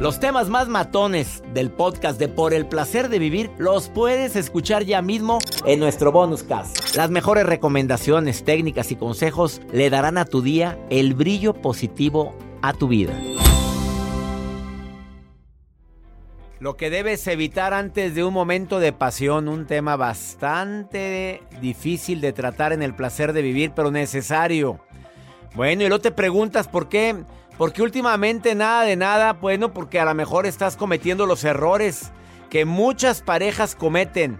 Los temas más matones del podcast de Por el placer de vivir los puedes escuchar ya mismo en nuestro bonus cast. Las mejores recomendaciones, técnicas y consejos le darán a tu día el brillo positivo a tu vida. Lo que debes evitar antes de un momento de pasión, un tema bastante difícil de tratar en el placer de vivir, pero necesario. Bueno, y luego te preguntas por qué, porque últimamente nada de nada, bueno, porque a lo mejor estás cometiendo los errores que muchas parejas cometen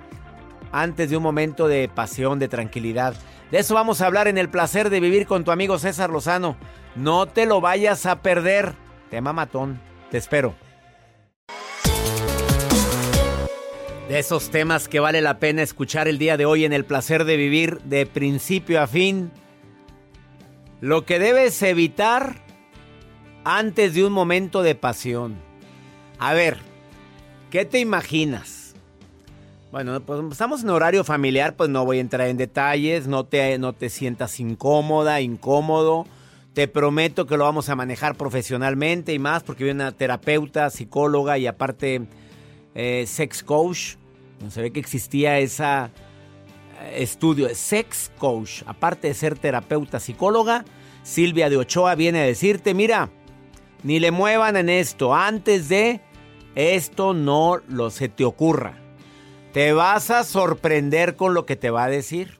antes de un momento de pasión, de tranquilidad. De eso vamos a hablar en el placer de vivir con tu amigo César Lozano. No te lo vayas a perder. Tema matón. Te espero. De esos temas que vale la pena escuchar el día de hoy en el placer de vivir de principio a fin. Lo que debes evitar antes de un momento de pasión. A ver, ¿qué te imaginas? Bueno, pues estamos en horario familiar, pues no voy a entrar en detalles, no te, no te sientas incómoda, incómodo. Te prometo que lo vamos a manejar profesionalmente y más porque viene una terapeuta, psicóloga y aparte eh, sex coach. Se ve que existía ese estudio de sex coach. Aparte de ser terapeuta, psicóloga, Silvia de Ochoa viene a decirte, mira, ni le muevan en esto. Antes de esto no lo se te ocurra. Te vas a sorprender con lo que te va a decir.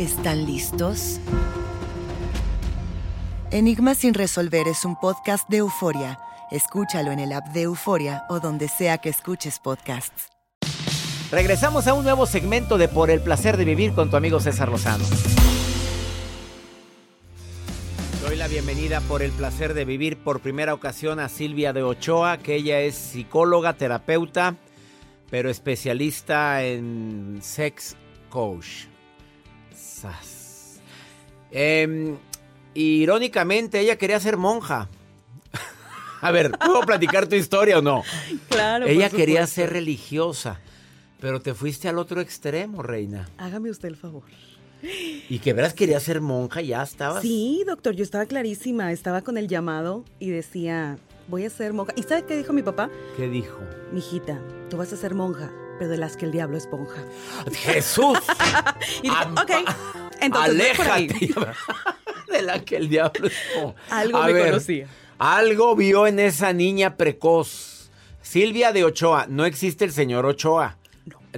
¿Están listos? Enigma sin resolver es un podcast de euforia. Escúchalo en el app de Euforia o donde sea que escuches podcasts. Regresamos a un nuevo segmento de Por el placer de vivir con tu amigo César Lozano. Doy la bienvenida por el placer de vivir por primera ocasión a Silvia de Ochoa, que ella es psicóloga, terapeuta, pero especialista en sex coach. Em, irónicamente, ella quería ser monja. A ver, ¿puedo platicar tu historia o no? Claro. Ella quería ser religiosa, pero te fuiste al otro extremo, reina. Hágame usted el favor. Y que verás quería ser monja, ya estabas. Sí, doctor, yo estaba clarísima. Estaba con el llamado y decía, voy a ser monja. ¿Y sabe qué dijo mi papá? ¿Qué dijo? Mijita, tú vas a ser monja, pero de las que el diablo esponja. Jesús. Y Am- ok, entonces voy por ahí. Aléjate. de la que el diablo es como- Algo A me ver, conocía. Algo vio en esa niña precoz. Silvia de Ochoa. No existe el señor Ochoa.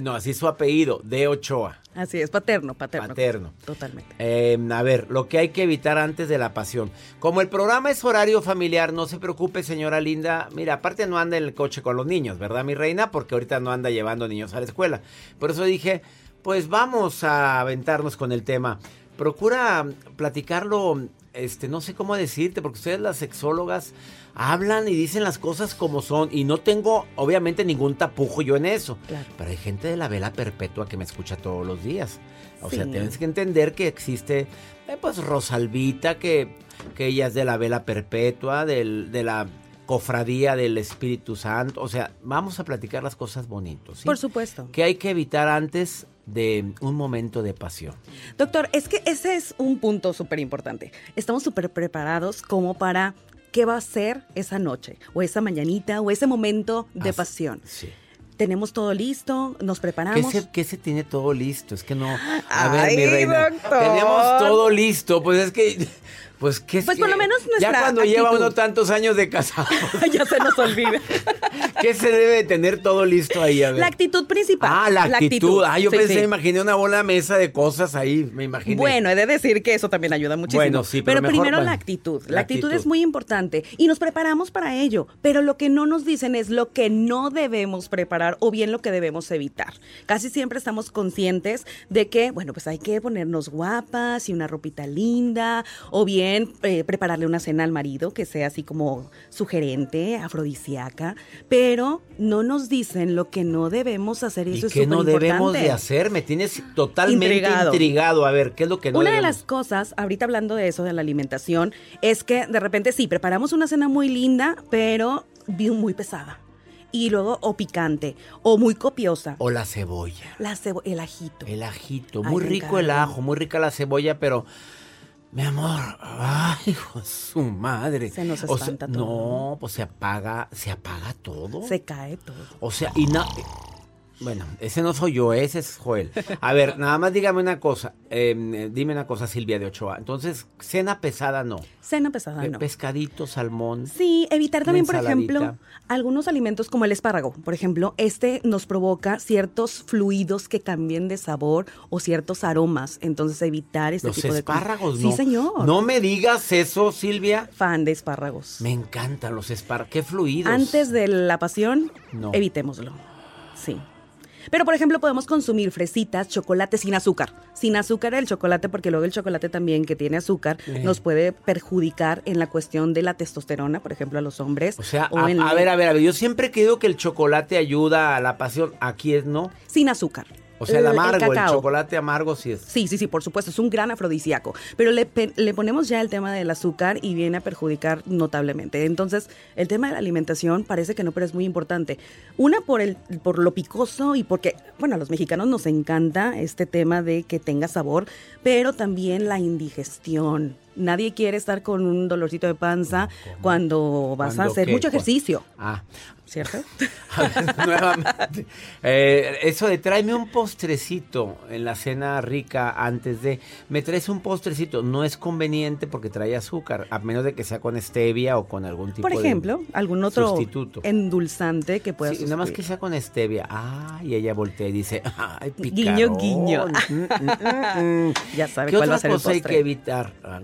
No, así es su apellido, de Ochoa. Así es, paterno, paterno. Paterno. Totalmente. Eh, a ver, lo que hay que evitar antes de la pasión. Como el programa es horario familiar, no se preocupe, señora linda. Mira, aparte no anda en el coche con los niños, ¿verdad, mi reina? Porque ahorita no anda llevando niños a la escuela. Por eso dije, pues vamos a aventarnos con el tema. Procura platicarlo, este, no sé cómo decirte, porque ustedes las sexólogas hablan y dicen las cosas como son. Y no tengo, obviamente, ningún tapujo yo en eso. Claro. Pero hay gente de la vela perpetua que me escucha todos los días. O sea, tienes que entender que existe, eh, pues, Rosalvita, que, que ella es de la vela perpetua, del- de la cofradía del Espíritu Santo. O sea, vamos a platicar las cosas bonitos. ¿sí? Por supuesto. Que hay que evitar antes de un momento de pasión. Doctor, es que ese es un punto súper importante. Estamos súper preparados como para qué va a ser esa noche, o esa mañanita, o ese momento de pasión. Sí. Tenemos todo listo, nos ¿Qué preparamos. se, qué se tiene todo listo? Es que no. A ver, Ay, mi reina. doctor. Tenemos todo listo. Pues es que. Pues es Pues por lo menos Ya nuestra cuando lleva uno tantos años de casado. ya se nos olvida. ¿Qué se debe de tener todo listo ahí? A ver. La actitud principal. Ah, la actitud. Ah, yo Sí, pensé, sí. me imaginé una bola mesa de cosas ahí, me imaginé. Bueno, he de decir que eso también ayuda muchísimo. Bueno, sí, pero mejor primero la actitud. La, la actitud, actitud. es muy importante y nos preparamos para ello. Pero lo que no nos dicen es lo que no debemos preparar o bien lo que debemos evitar. Casi siempre estamos conscientes de que, bueno, pues hay que ponernos guapas y una ropita linda o bien eh, prepararle una cena al marido que sea así como sugerente, afrodisíaca. Pero no nos dicen lo que no debemos hacer y ¿Y eso es qué no debemos de hacer? Me tienes totalmente Intrigado. intrigado. A ver, ¿qué es lo que no Una de las cosas, ahorita hablando de eso, de la alimentación, es que de repente sí, preparamos una cena muy linda, pero muy pesada. Y luego, o picante, o muy copiosa. O la cebolla. La cebo- el ajito. El ajito, muy rico el ajo, muy rica la cebolla, pero mi amor, ay, su madre. Se nos O sea, espanta todo. No, pues se apaga, se apaga todo. Se cae todo. O sea, y na- bueno, ese no soy yo, ese es Joel. A ver, nada más dígame una cosa, eh, dime una cosa, Silvia de Ochoa. Entonces, cena pesada no. Cena pesada, Eh, no. Pescadito, salmón. Sí, evitar también, por ejemplo, algunos alimentos como el espárrago. Por ejemplo, este nos provoca ciertos fluidos que cambien de sabor o ciertos aromas. Entonces, evitar este Los tipo de espárragos, ¿no? Sí, señor. No me digas eso, Silvia. Fan de espárragos. Me encantan los espárragos. Qué fluidos. Antes de la pasión, No. evitémoslo. Sí. Pero, por ejemplo, podemos consumir fresitas, chocolate sin azúcar. Sin azúcar el chocolate, porque luego el chocolate también que tiene azúcar nos puede perjudicar en la cuestión de la testosterona, por ejemplo, a los hombres. O sea, o a, en- a ver, a ver, a ver. Yo siempre he creído que el chocolate ayuda a la pasión. Aquí es no. Sin azúcar. O sea, el amargo, el, chocolate amargo sí es. Sí, sí, sí, por supuesto, es un gran afrodisíaco, pero le, le ponemos ya el tema del azúcar y viene a perjudicar notablemente. Entonces, el tema de la alimentación parece que no, pero es muy importante. Una por el por lo picoso y porque, bueno, a los mexicanos nos encanta este tema de que tenga sabor, pero también la indigestión. Nadie quiere estar con un dolorcito de panza cuando vas a ¿Cuándo hacer qué? mucho ejercicio, Ah, ¿cierto? a ver, nuevamente. Eh, eso de tráeme un postrecito en la cena rica antes de. Me traes un postrecito. No es conveniente porque trae azúcar, a menos de que sea con stevia o con algún tipo Por de ejemplo, algún otro sustituto. endulzante que pueda Sí, nada más que sea con stevia. Ah, y ella voltea y dice, ay, Guiño, picarón. guiño. Mm, mm, mm, mm. Ya sabe ¿Qué cuál va otra a ser el cosa hay postre. que evitar? Ah,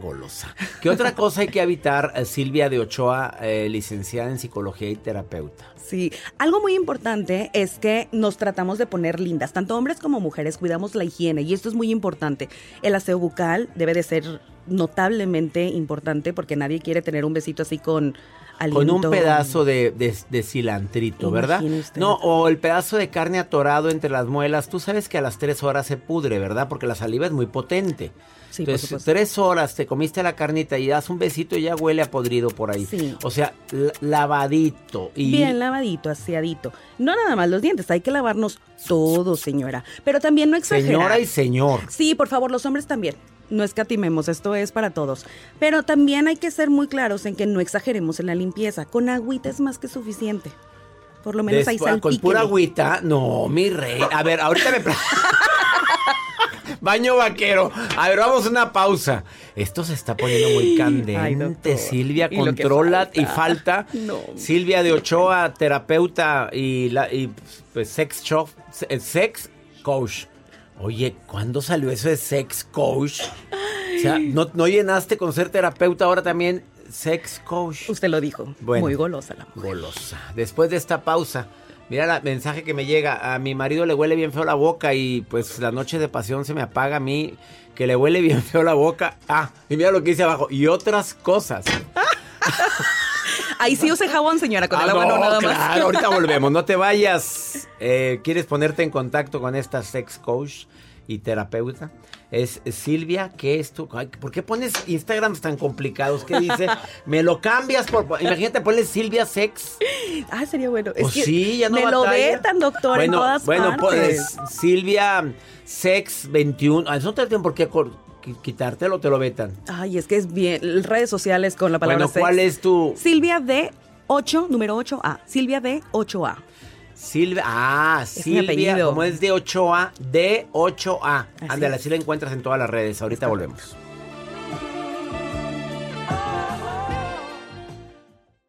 ¿Qué otra cosa hay que evitar, eh, Silvia de Ochoa, eh, licenciada en psicología y terapeuta? Sí, algo muy importante es que nos tratamos de poner lindas, tanto hombres como mujeres, cuidamos la higiene y esto es muy importante. El aseo bucal debe de ser notablemente importante porque nadie quiere tener un besito así con Con un aliento. pedazo de, de, de cilantrito, ¿verdad? No, o el pedazo de carne atorado entre las muelas. Tú sabes que a las tres horas se pudre, ¿verdad? Porque la saliva es muy potente. Sí, Entonces, tres horas te comiste la carnita y das un besito y ya huele a podrido por ahí. Sí. O sea, la- lavadito. Y Bien lavadito, aseadito. No nada más los dientes, hay que lavarnos todo, señora. Pero también no exagerar. señora y señor. Sí, por favor, los hombres también. No escatimemos, esto es para todos. Pero también hay que ser muy claros en que no exageremos en la limpieza. Con agüita es más que suficiente. Por lo menos Después, con salpíquele. pura agüita. No, mi rey. A ver, ahorita me... Baño vaquero. A ver, vamos a una pausa. Esto se está poniendo muy candente. Ay. Silvia, Y controla falta. y falta. No. Silvia de Ochoa, terapeuta y, la, y pues, sex, shop, se- sex coach. Oye, ¿cuándo salió eso de sex coach? O sea, ¿no, no llenaste con ser terapeuta ahora también sex coach? Usted lo dijo. Bueno. Muy golosa la mujer. Golosa. Después de esta pausa, mira el mensaje que me llega. A mi marido le huele bien feo la boca y pues la noche de pasión se me apaga a mí, que le huele bien feo la boca. Ah, y mira lo que dice abajo. Y otras cosas. Ahí sí use jabón, señora, con Ah, el agua no, no, nada más. claro, ahorita volvemos. No te vayas. Eh, ¿Quieres ponerte en contacto con esta sex coach y terapeuta? Es Silvia, ¿qué es tu? Ay, ¿Por qué pones Instagrams tan complicados? ¿Qué dice? Me lo cambias por. Imagínate, ponle Silvia Sex. Ah, sería bueno. Es Pues que sí, ya no me lo vetan, doctor, bueno, en todas bueno, partes. pues Silvia Sex 21. Ah, Eso no te tienen por qué quitártelo, te lo vetan. Ay, es que es bien. Redes sociales con la palabra Bueno, ¿cuál es tu Silvia D 8, número 8A. Silvia D 8A. Silvia? Ah, Es Silvia, como es de 8A, de 8A. Así Ándale, así la encuentras en todas las redes. Ahorita volvemos.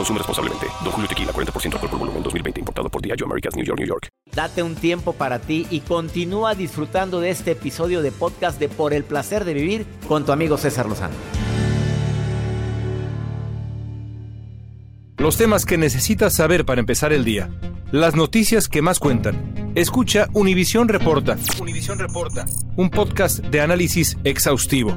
Consume responsablemente. Don Julio Tequila, 40% alcohol por volumen, 2020. Importado por Diageo Americas, New York, New York. Date un tiempo para ti y continúa disfrutando de este episodio de podcast de Por el placer de vivir con tu amigo César Lozano. Los temas que necesitas saber para empezar el día. Las noticias que más cuentan. Escucha Univisión Reporta. Univisión Reporta. Un podcast de análisis exhaustivo,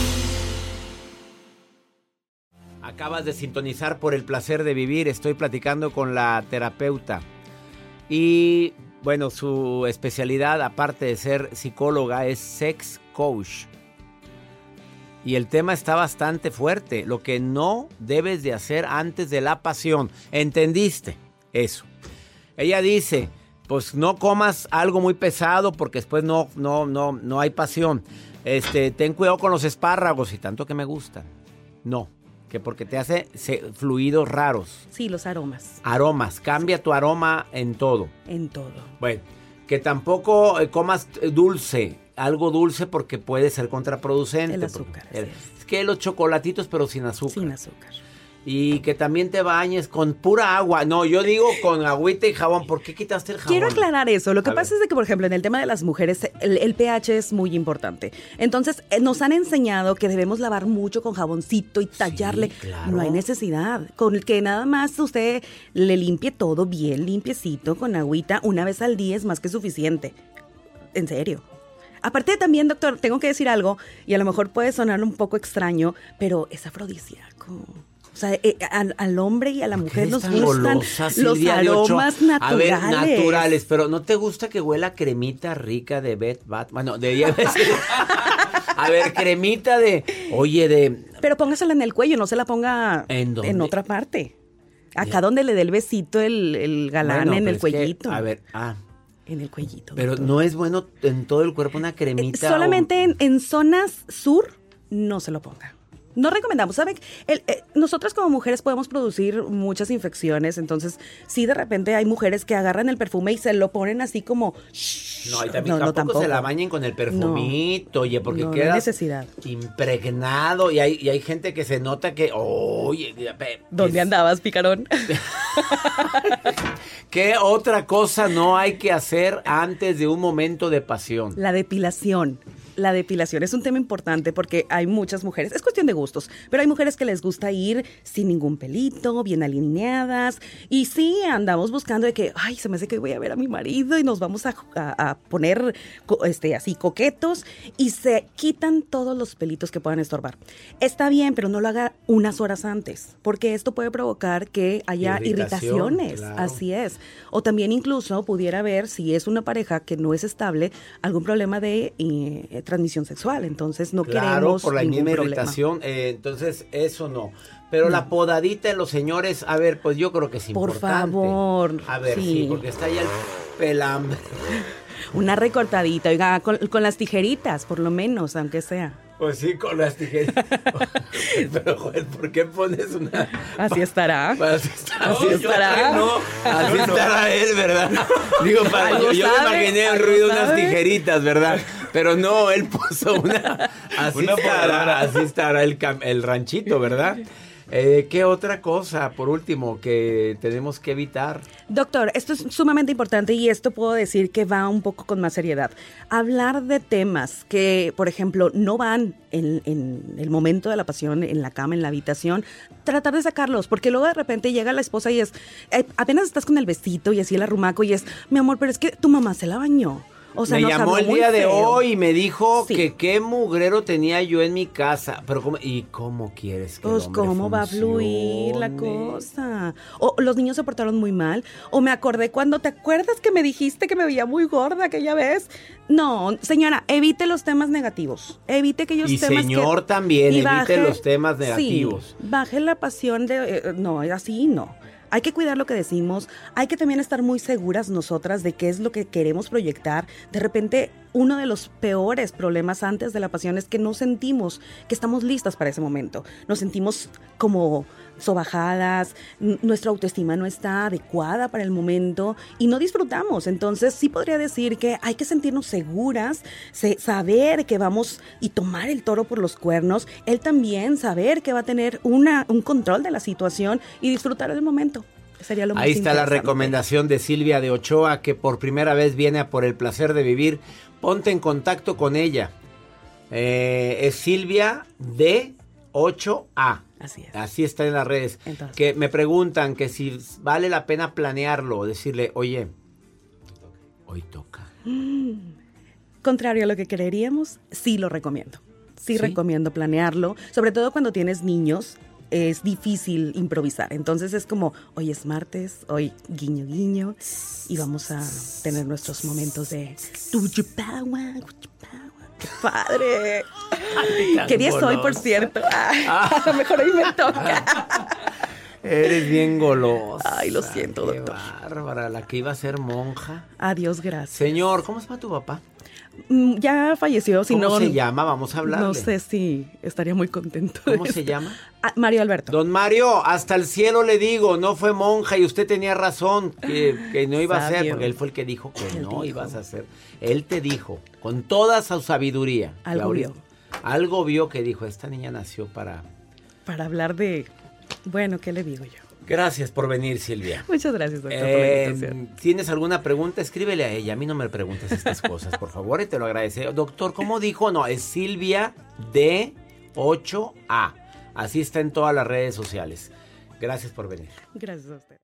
Acabas de sintonizar por el placer de vivir. Estoy platicando con la terapeuta. Y bueno, su especialidad, aparte de ser psicóloga, es sex coach. Y el tema está bastante fuerte. Lo que no debes de hacer antes de la pasión. ¿Entendiste? Eso. Ella dice, pues no comas algo muy pesado porque después no, no, no, no hay pasión. Este, ten cuidado con los espárragos y tanto que me gustan. No, que porque te hace se- fluidos raros, Sí, los aromas. aromas. Cambia tu aroma en todo. En todo. Bueno, que tampoco eh, comas eh, dulce, algo dulce porque puede ser contraproducente. El azúcar, El- es que los chocolatitos pero sin azúcar. Sin azúcar. Y que también te bañes con pura agua. No, yo digo con agüita y jabón. ¿Por qué quitaste el jabón? Quiero aclarar eso. Lo que A pasa ver. es de que, por ejemplo, en el tema de las mujeres, el, el pH es muy importante. Entonces, eh, nos han enseñado que debemos lavar mucho con jaboncito y tallarle. claro. No hay necesidad. Con el que nada más usted le limpie todo bien limpiecito con agüita una vez al día es más que suficiente. en serio. Aparte también, doctor, tengo que decir algo, y a lo mejor puede sonar un poco extraño, pero es afrodisíaco. O sea, eh, al, al hombre y a la mujer nos Tan gustan golosa, los aromas naturales. A ver, naturales, pero ¿no te gusta que huela cremita rica de Bet Bat? Bueno, de A ver, cremita de. Oye, de. Pero póngasela en el cuello, no se la ponga ¿En otra parte. Acá donde le dé el besito el, el galán Bueno, en el que, cuellito. a ver, ah. En el cuellito. Pero doctor. no es bueno en todo el cuerpo una cremita. o- Solamente en, en zonas sur no se lo ponga. No recomendamos, ¿saben? El- eh, nosotras como mujeres podemos producir muchas infecciones, entonces sí de repente hay mujeres que agarran el perfume y se lo ponen así como... No, y también tampoco, se la bañen con el perfumito, oye, porque No, no queda necesidad. impregnado y hay, y hay gente que se nota que, oye, ¿Dónde es- andabas, picarón? ¿qué otra cosa no hay que hacer antes de un momento de pasión? La depilación. La depilación es un tema importante porque hay muchas mujeres, es cuestión de gustos, pero hay mujeres que les gusta ir sin ningún pelito, bien alineadas. Y sí, andamos buscando de que, ay, se me hace que voy a ver a mi marido y nos vamos a, a- a poner este, así coquetos y se quitan todos los pelitos que puedan estorbar. Está bien, pero no lo haga unas horas antes, porque esto puede provocar que haya Irritación, irritaciones. claro. Así es. O también incluso pudiera haber, si es una pareja que no es estable, algún problema de eh, transmisión sexual. Entonces no Claro, queremos por la ningún irritación, eh, entonces eso no. Pero la podadita de los señores, a ver, pues yo creo que es Por favor, A ver, sí, sí. porque está ya el pelambre. Una recortadita, oiga, con, con las tijeritas, por lo menos, aunque sea. Pues sí, con las tijeras. Pero, joder, ¿por qué pones una...? Así estará. Así estará. Así estará. No, así estará él, ¿verdad? Digo, para, yo, yo me imaginé el ruido de unas tijeritas, ¿verdad? Pero no, él puso una... Así Una estará, así estará el, cam- el ranchito, ¿verdad? Eh, ¿Qué otra cosa, por último, que tenemos que evitar? Doctor, esto es sumamente importante y esto puedo decir que va un poco con más seriedad. Hablar de temas que, por ejemplo, no van en, en el momento de la pasión, en la cama, en la habitación, tratar de sacarlos, porque luego de repente llega la esposa y es, eh, apenas estás con el vestito y así el arrumaco y es, mi amor, pero es que tu mamá se la bañó. O sea, me llamó el día de hoy y me dijo Sí. que qué mugrero tenía yo en mi casa. Pero cómo, ¿y cómo quieres que el Pues hombre cómo va a fluir la cosa. O los niños se portaron muy mal. O me acordé cuando te acuerdas que me dijiste que me veía muy gorda aquella vez. No, señora, evite los temas negativos. Evite aquellos Y temas señor que- también, y evite los temas sí, negativos. baje la pasión de eh, no, así no. Hay que cuidar lo que decimos, hay que también estar muy seguras nosotras de qué es lo que queremos proyectar. De repente, uno de los peores problemas antes de la pasión es que no sentimos que estamos listas para ese momento. Nos sentimos como sobajadas, nuestra autoestima no está adecuada para el momento y no disfrutamos. Entonces, sí podría decir que hay que sentirnos seguras, se- saber que vamos y tomar el toro por los cuernos, él también saber que va a tener una, un control de la situación y disfrutar del momento. Sería lo más Ahí está la recomendación de Silvia de Ochoa, que por primera vez viene a por el placer de vivir. Ponte en contacto con ella. Eh, es Silvia de 8A. Así es. Así está en las redes. Entonces. Que me preguntan que si vale la pena planearlo, decirle, oye, hoy toca. Contrario a lo que creeríamos, sí lo recomiendo. Sí, ¿Sí? recomiendo planearlo, sobre todo cuando tienes niños. Es difícil improvisar. Entonces es como, hoy es martes, hoy guiño guiño, y vamos a tener nuestros momentos de. ¡Qué padre! ¿Qué día es hoy, por cierto? Ah, a lo mejor hoy me toca. Eres bien golosa. Ay, lo siento, Qué doctor. bárbara, la que iba a ser monja. Adiós, gracias. Señor, ¿cómo se llama tu papá? Mm, Ya falleció, si ¿Cómo no... se llama? Vamos a hablarle. No sé si estaría muy contento. ¿Cómo se llama? Ah, Mario Alberto. Don Mario, hasta el cielo le digo, no fue monja y usted tenía razón que, que no iba a ser, porque él fue el que dijo que Él no dijo. ibas a hacer. Él te dijo, con toda su sabiduría. Algo vio. Algo vio que dijo, esta niña nació para... Para hablar de... Bueno, ¿qué le digo yo? Gracias por venir, Silvia. Muchas gracias, doctor, por la Eh, invitación. ¿Tienes alguna pregunta? Escríbele a ella. A mí no me preguntes estas cosas, por favor, y te lo agradece. Doctor, ¿cómo dijo? No, es Silvia de 8A. Así está en todas las redes sociales. Gracias por venir. Gracias a usted.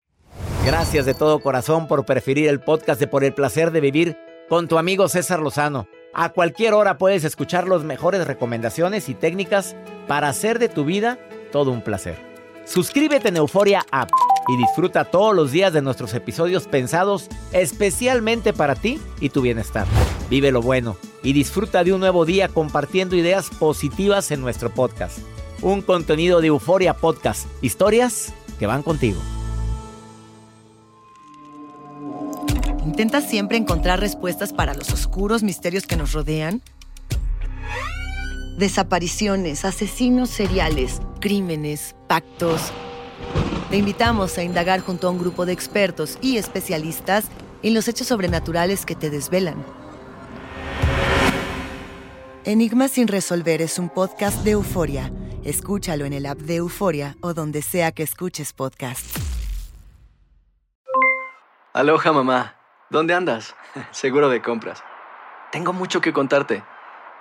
Gracias de todo corazón por preferir el podcast de Por el placer de vivir con tu amigo César Lozano. A cualquier hora puedes escuchar las mejores recomendaciones y técnicas para hacer de tu vida todo un placer. Suscríbete en Euforia App y disfruta todos los días de nuestros episodios pensados especialmente para ti y tu bienestar. Vive lo bueno y disfruta de un nuevo día compartiendo ideas positivas en nuestro podcast. Un contenido de Euforia Podcast, historias que van contigo. ¿Intentas siempre encontrar respuestas para los oscuros misterios que nos rodean? Desapariciones, asesinos seriales, crímenes, pactos. Te invitamos a indagar junto a un grupo de expertos y especialistas en los hechos sobrenaturales que te desvelan. Enigma sin resolver es un podcast de euforia. Escúchalo en el app de Euforia o donde sea que escuches podcast. Aloha mamá, ¿dónde andas? Seguro de compras. Tengo mucho que contarte.